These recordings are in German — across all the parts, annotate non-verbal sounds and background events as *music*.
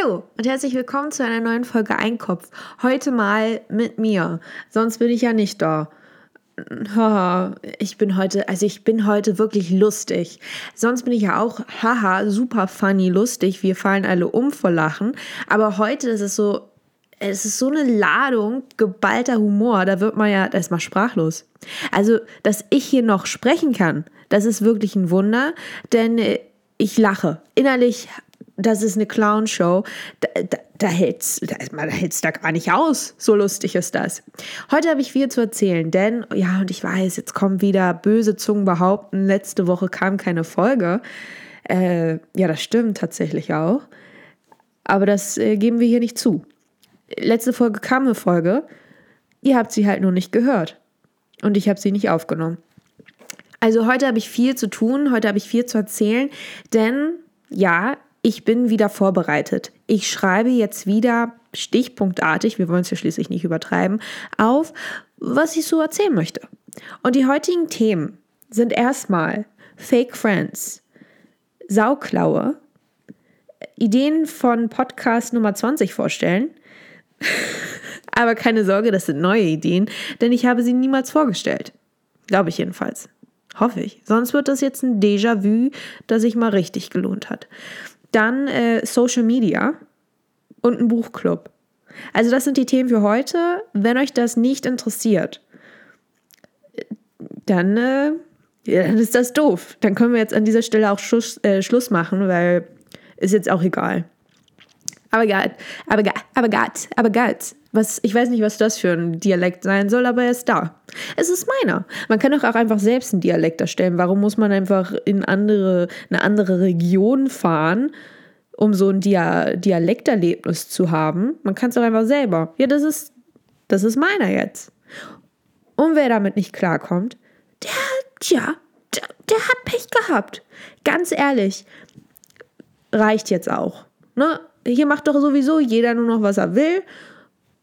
Hallo und herzlich willkommen zu einer neuen Folge Einkopf. Heute mal mit mir. Sonst bin ich ja nicht da. *laughs* Haha, ich bin heute, also ich bin heute wirklich lustig. Sonst bin ich ja auch, haha, super funny lustig. Wir fallen alle um vor Lachen. Aber heute ist es so, es ist so eine Ladung geballter Humor. Da wird man ja erstmal sprachlos. Also, dass ich hier noch sprechen kann, das ist wirklich ein Wunder, denn ich lache. Innerlich das ist eine Clownshow. Da, da, da hält's, da, man hält's da gar nicht aus. So lustig ist das. Heute habe ich viel zu erzählen, denn, ja, und ich weiß, jetzt kommen wieder böse Zungen behaupten, letzte Woche kam keine Folge. Äh, ja, das stimmt tatsächlich auch. Aber das äh, geben wir hier nicht zu. Letzte Folge kam eine Folge. Ihr habt sie halt nur nicht gehört. Und ich habe sie nicht aufgenommen. Also heute habe ich viel zu tun, heute habe ich viel zu erzählen, denn ja, ich bin wieder vorbereitet. Ich schreibe jetzt wieder stichpunktartig, wir wollen es ja schließlich nicht übertreiben, auf, was ich so erzählen möchte. Und die heutigen Themen sind erstmal Fake Friends, Sauklaue, Ideen von Podcast Nummer 20 vorstellen. *laughs* Aber keine Sorge, das sind neue Ideen, denn ich habe sie niemals vorgestellt. Glaube ich jedenfalls. Hoffe ich. Sonst wird das jetzt ein Déjà-vu, das sich mal richtig gelohnt hat. Dann äh, Social Media und ein Buchclub. Also das sind die Themen für heute. Wenn euch das nicht interessiert, dann, äh, ja, dann ist das doof. Dann können wir jetzt an dieser Stelle auch Schluss, äh, Schluss machen, weil ist jetzt auch egal. Aber Gott, aber Gott, aber Gott, aber Gott. Was, ich weiß nicht, was das für ein Dialekt sein soll, aber er ist da. Es ist meiner. Man kann doch auch einfach selbst einen Dialekt erstellen. Warum muss man einfach in andere, eine andere Region fahren, um so ein Dia Dialekterlebnis zu haben? Man kann es doch einfach selber. Ja, das ist, das ist meiner jetzt. Und wer damit nicht klarkommt, der, tja, der, der hat Pech gehabt. Ganz ehrlich, reicht jetzt auch. Ne? Hier macht doch sowieso jeder nur noch, was er will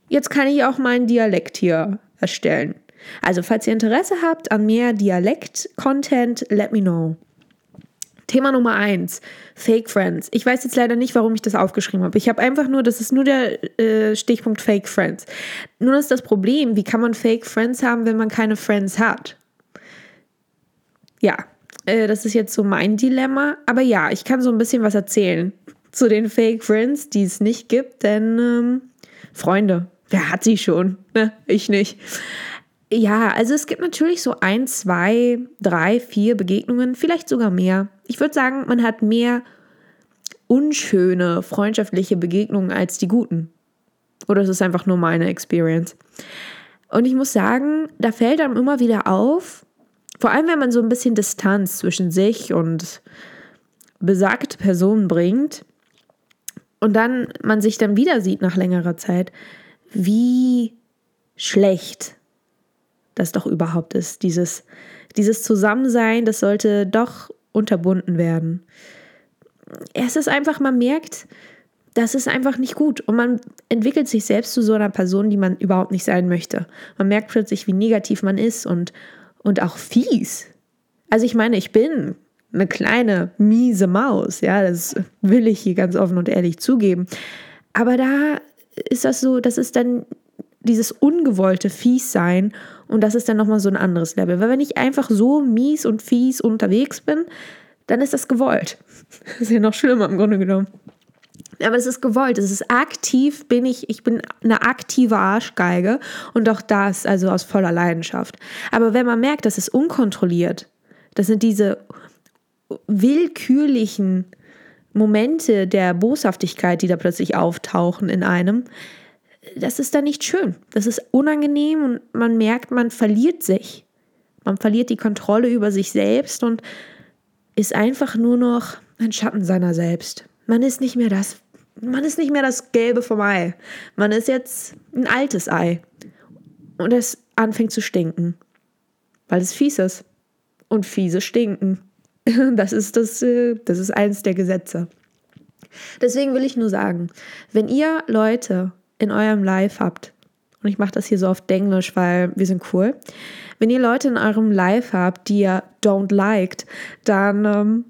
jetzt kann ich auch meinen Dialekt hier erstellen. Also, falls ihr Interesse habt an mehr Dialekt-Content, let me know. Thema Nummer eins: Fake Friends. Ich weiß jetzt leider nicht, warum ich das aufgeschrieben habe. Ich habe einfach nur, das ist nur der äh, Stichpunkt Fake Friends. Nun ist das Problem, wie kann man Fake Friends haben, wenn man keine Friends hat? Ja, äh, das ist jetzt so mein Dilemma. Aber ja, ich kann so ein bisschen was erzählen zu den Fake Friends, die es nicht gibt, denn ähm, Freunde, Wer hat sie schon? Ne? Ich nicht. Ja, also es gibt natürlich so ein, zwei, drei, vier Begegnungen, vielleicht sogar mehr. Ich würde sagen, man hat mehr unschöne freundschaftliche Begegnungen als die guten. Oder es ist einfach nur meine Experience. Und ich muss sagen, da fällt einem immer wieder auf, vor allem wenn man so ein bisschen Distanz zwischen sich und besagte Personen bringt und dann man sich dann wieder sieht nach längerer Zeit, wie schlecht das doch überhaupt ist. Dieses, dieses Zusammensein, das sollte doch unterbunden werden. Es ist einfach, man merkt, das ist einfach nicht gut. Und man entwickelt sich selbst zu so einer Person, die man überhaupt nicht sein möchte. Man merkt plötzlich, wie negativ man ist und, und auch fies. Also ich meine, ich bin eine kleine, miese Maus, ja, das will ich hier ganz offen und ehrlich zugeben. Aber da ist das so, das ist dann dieses ungewollte Fiessein und das ist dann nochmal so ein anderes Level. Weil wenn ich einfach so mies und fies unterwegs bin, dann ist das gewollt. *laughs* Das ist ja noch schlimmer im Grunde genommen. Aber es ist gewollt, es ist aktiv, bin ich, ich bin eine aktive Arschgeige und auch das, also aus voller Leidenschaft. Aber wenn man merkt, das ist unkontrolliert, das sind diese willkürlichen Momente der Boshaftigkeit, die da plötzlich auftauchen in einem, das ist dann nicht schön. Das ist unangenehm und man merkt, man verliert sich. Man verliert die Kontrolle über sich selbst und ist einfach nur noch ein Schatten seiner selbst. Man ist nicht mehr das, man ist nicht mehr das Gelbe vom Ei. Man ist jetzt ein altes Ei. Und es anfängt zu stinken. Weil es fies ist. Und fiese stinken. *laughs* Das ist, das, äh, das ist eins der Gesetze. Deswegen will ich nur sagen, wenn ihr Leute in eurem Live habt, und ich mache das hier so auf Englisch, weil wir sind cool, wenn ihr Leute in eurem Live habt, die ihr don't liked, dann ähm,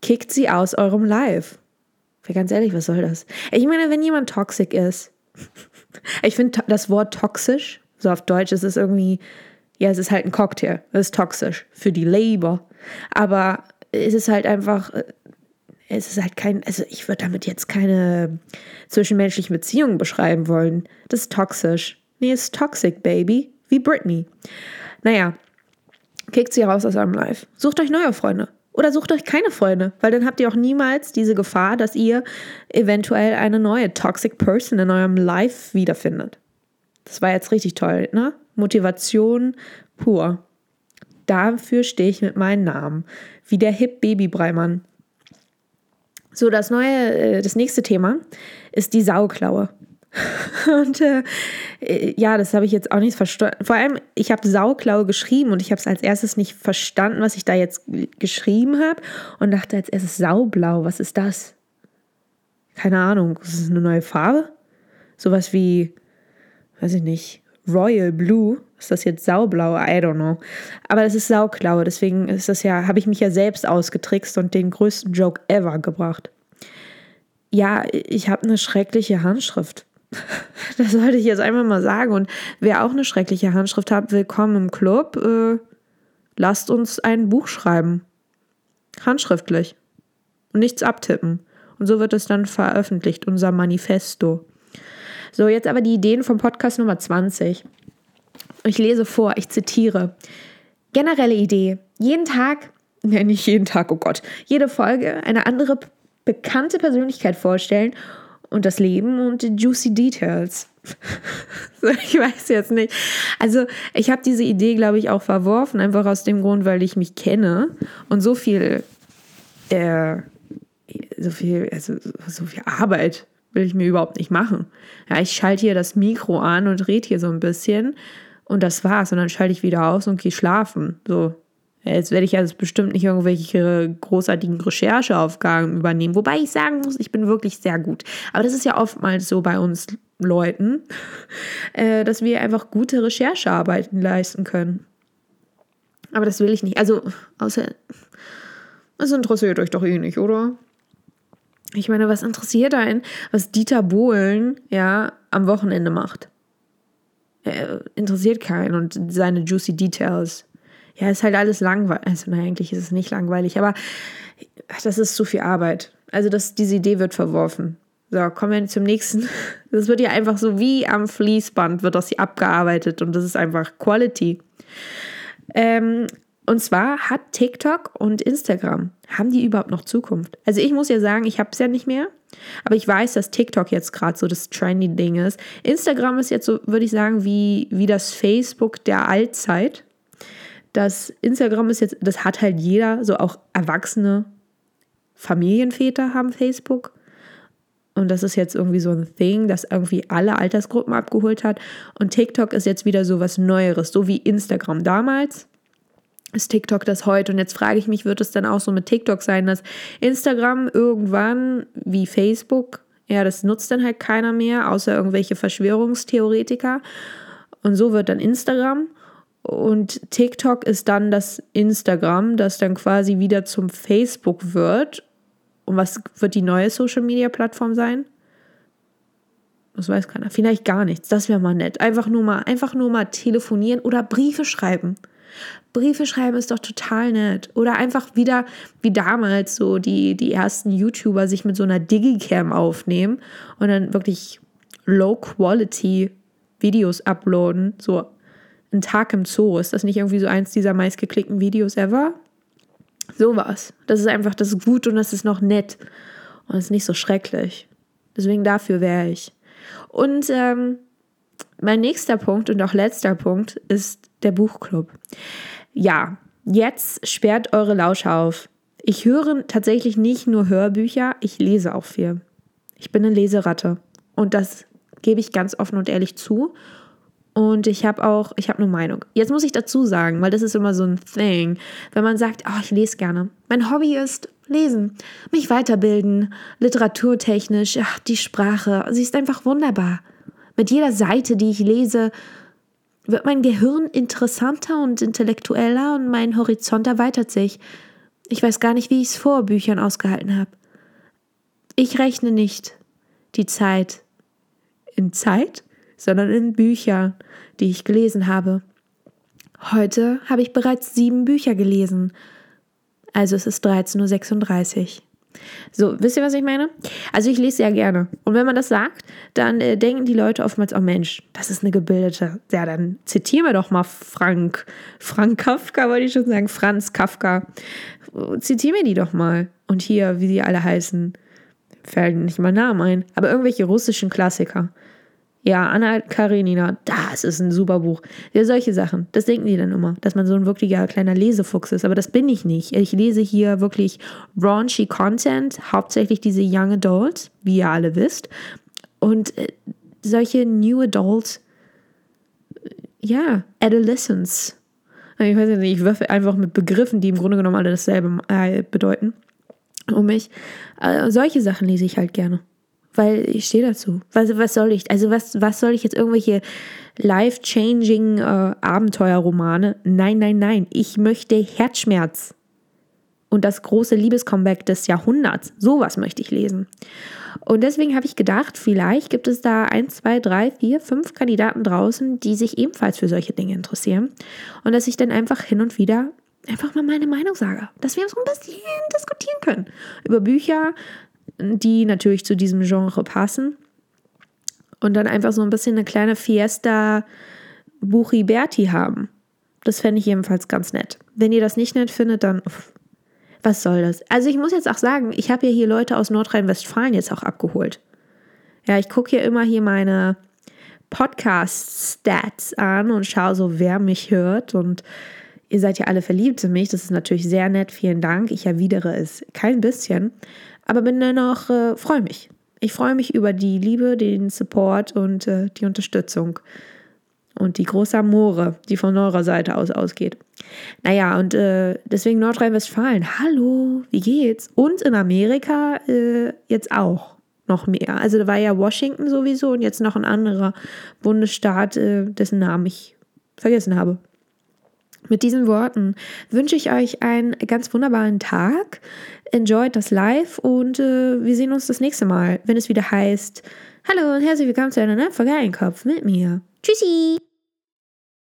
kickt sie aus eurem Live. Ganz ehrlich, was soll das? Ich meine, wenn jemand toxisch ist, *laughs* ich finde das Wort toxisch, so auf Deutsch, ist es irgendwie, ja, es ist halt ein Cocktail, es ist toxisch für die Labor. Aber es ist halt einfach, es ist halt kein, also ich würde damit jetzt keine zwischenmenschlichen Beziehungen beschreiben wollen. Das ist toxisch. Nee, es ist toxic, baby. Wie Britney. Naja, kickt sie raus aus eurem Life. Sucht euch neue Freunde. Oder sucht euch keine Freunde, weil dann habt ihr auch niemals diese Gefahr, dass ihr eventuell eine neue Toxic Person in eurem Life wiederfindet. Das war jetzt richtig toll, ne? Motivation pur. Dafür stehe ich mit meinem Namen. Wie der Hip Baby Breimann. So, das neue, äh, das nächste Thema ist die Sauklaue. *laughs* Und äh, ja, das habe ich jetzt auch nicht verstanden. Vor allem, ich habe Sauklaue geschrieben und ich habe es als erstes nicht verstanden, was ich da jetzt geschrieben habe und dachte als erstes Saublau, was ist das? Keine Ahnung, ist das eine neue Farbe? Sowas wie, weiß ich nicht, Royal Blue. Ist das jetzt Saublau? I don't know. Aber es ist Sauklaue, deswegen ist das ja, habe ich mich ja selbst ausgetrickst und den größten Joke ever gebracht. Ja, ich habe eine schreckliche Handschrift. *laughs* Das sollte ich jetzt einfach mal sagen. Und wer auch eine schreckliche Handschrift hat, willkommen im Club. Äh, lasst uns ein Buch schreiben. Handschriftlich. Und nichts abtippen. Und so wird es dann veröffentlicht, unser Manifesto. So, jetzt aber die Ideen vom Podcast Nummer 20. Ich lese vor, ich zitiere. Generelle Idee. Jeden Tag, *laughs* ne, nicht jeden Tag, oh Gott, jede Folge eine andere bekannte Persönlichkeit vorstellen und das Leben und die juicy Details. *laughs* ich weiß jetzt nicht. Also ich habe diese Idee, glaube ich, auch verworfen, einfach aus dem Grund, weil ich mich kenne und so viel, äh, so viel, also so viel Arbeit will ich mir überhaupt nicht machen. Ja, ich schalte hier das Mikro an und rede hier so ein bisschen und das war's. Und dann schalte ich wieder aus und gehe schlafen. So, Jetzt werde ich jetzt bestimmt nicht irgendwelche großartigen Rechercheaufgaben übernehmen. Wobei ich sagen muss, ich bin wirklich sehr gut. Aber das ist ja oftmals so bei uns Leuten, *laughs* äh, dass wir einfach gute Recherchearbeiten leisten können. Aber das will ich nicht. Also, außer. Das interessiert euch doch eh nicht, oder? Ich meine, was interessiert einen, was Dieter Bohlen ja am Wochenende macht? Er interessiert keinen und seine juicy Details ja, ist halt alles langweilig. Also, nein, eigentlich ist es nicht langweilig, aber das ist zu viel Arbeit. Also, das, diese Idee wird verworfen. So, kommen wir zum nächsten. *laughs* Das wird ja einfach so wie am Fließband wird das hier abgearbeitet und das ist einfach Quality. Ähm, und zwar hat TikTok und Instagram, haben die überhaupt noch Zukunft? Also ich muss ja sagen, ich habe es ja nicht mehr, aber ich weiß, dass TikTok jetzt gerade so das trendy Ding ist. Instagram ist jetzt so, würde ich sagen, wie, wie das Facebook der Altzeit dass Instagram ist jetzt, das hat halt jeder, so auch erwachsene Familienväter haben Facebook. Und das ist jetzt irgendwie so ein Thing, das irgendwie alle Altersgruppen abgeholt hat. Und TikTok ist jetzt wieder so was Neueres, so wie Instagram damals. Ist TikTok das heute? Und jetzt frage ich mich, wird es dann auch so mit TikTok sein, dass Instagram irgendwann wie Facebook, ja, das nutzt dann halt keiner mehr, außer irgendwelche Verschwörungstheoretiker. Und so wird dann Instagram und TikTok ist dann das Instagram, das dann quasi wieder zum Facebook wird. Und was wird die neue Social-Media-Plattform sein? Das weiß keiner. Vielleicht gar nichts. Das wäre mal nett. Einfach nur mal, einfach nur mal telefonieren oder Briefe schreiben. Briefe schreiben ist doch total nett. Oder einfach wieder wie damals so die, die ersten YouTuber sich mit so einer Digicam aufnehmen und dann wirklich Low-Quality Videos uploaden. So ein Tag im Zoo. Ist das nicht irgendwie so eins dieser meistgeklickten Videos ever? Sowas. Das ist einfach, das ist gut und das ist noch nett. Und das ist nicht so schrecklich. Deswegen dafür wäre ich. Und ähm, mein nächster Punkt und auch letzter Punkt ist der Buchclub. Ja, jetzt sperrt eure Lausche auf. Ich höre tatsächlich nicht nur Hörbücher, ich lese auch viel. Ich bin eine Leseratte. Und das gebe ich ganz offen und ehrlich zu. Und ich habe auch, ich habe eine Meinung. Jetzt muss ich dazu sagen, weil das ist immer so ein Thing, wenn man sagt, oh, ich lese gerne. Mein Hobby ist lesen, mich weiterbilden, literaturtechnisch, ach, die Sprache, sie ist einfach wunderbar. Mit jeder Seite, die ich lese, wird mein Gehirn interessanter und intellektueller und mein Horizont erweitert sich. Ich weiß gar nicht, wie ich es vor Büchern ausgehalten habe. Ich rechne nicht die Zeit in Zeit, sondern in Bücher, die ich gelesen habe. Heute habe ich bereits sieben Bücher gelesen. Also es ist 13.36 Uhr. So, wisst ihr, was ich meine? Also ich lese sehr gerne. Und wenn man das sagt, dann äh, denken die Leute oftmals, oh Mensch, das ist eine gebildete. Ja, dann zitieren wir doch mal Frank. Frank Kafka, wollte ich schon sagen. Franz Kafka. Zitieren wir die doch mal. Und hier, wie die alle heißen, fällt nicht mal Namen ein. Aber irgendwelche russischen Klassiker. Ja, Anna Karenina, das ist ein super Buch. Ja, solche Sachen. Das denken die dann immer, dass man so ein wirklicher kleiner Lesefuchs ist. Aber das bin ich nicht. Ich lese hier wirklich raunchy Content, hauptsächlich diese Young Adult, wie ihr alle wisst. Und äh, solche New Adult, äh, ja, Adolescence. Ich weiß nicht, ich würfe einfach mit Begriffen, die im Grunde genommen alle dasselbe äh, bedeuten, um mich. Äh, solche Sachen lese ich halt gerne weil ich stehe dazu. Was, was soll ich? Also was, was soll ich jetzt irgendwelche life-changing äh, Abenteuerromane? Nein, nein, nein. Ich möchte Herzschmerz. Und das große Liebescomeback des Jahrhunderts. Sowas möchte ich lesen. Und deswegen habe ich gedacht, vielleicht gibt es da ein, zwei, drei, vier, fünf Kandidaten draußen, die sich ebenfalls für solche Dinge interessieren. Und dass ich dann einfach hin und wieder einfach mal meine Meinung sage. Dass wir so ein bisschen diskutieren können. Über Bücher, die natürlich zu diesem Genre passen. Und dann einfach so ein bisschen eine kleine Fiesta Buchi Berti haben. Das fände ich jedenfalls ganz nett. Wenn ihr das nicht nett findet, dann uff, was soll das? Also ich muss jetzt auch sagen, ich habe ja hier Leute aus Nordrhein-Westfalen jetzt auch abgeholt. Ja, ich gucke ja immer hier meine Podcast-Stats an und schaue so, wer mich hört. Und ihr seid ja alle verliebt in mich. Das ist natürlich sehr nett. Vielen Dank. Ich erwidere es kein bisschen aber bin dennoch, äh, freue mich. Ich freue mich über die Liebe, den Support und äh, die Unterstützung. Und die große Amore, die von eurer Seite aus ausgeht. Naja, und äh, deswegen Nordrhein-Westfalen. Hallo, wie geht's? Und in Amerika äh, jetzt auch noch mehr. Also da war ja Washington sowieso und jetzt noch ein anderer Bundesstaat, äh, dessen Namen ich vergessen habe. Mit diesen Worten wünsche ich euch einen ganz wunderbaren Tag. Enjoyt das Live und äh, wir sehen uns das nächste Mal, wenn es wieder heißt: Hallo und herzlich willkommen zu einer neuen Folge Kopf mit mir. Tschüssi!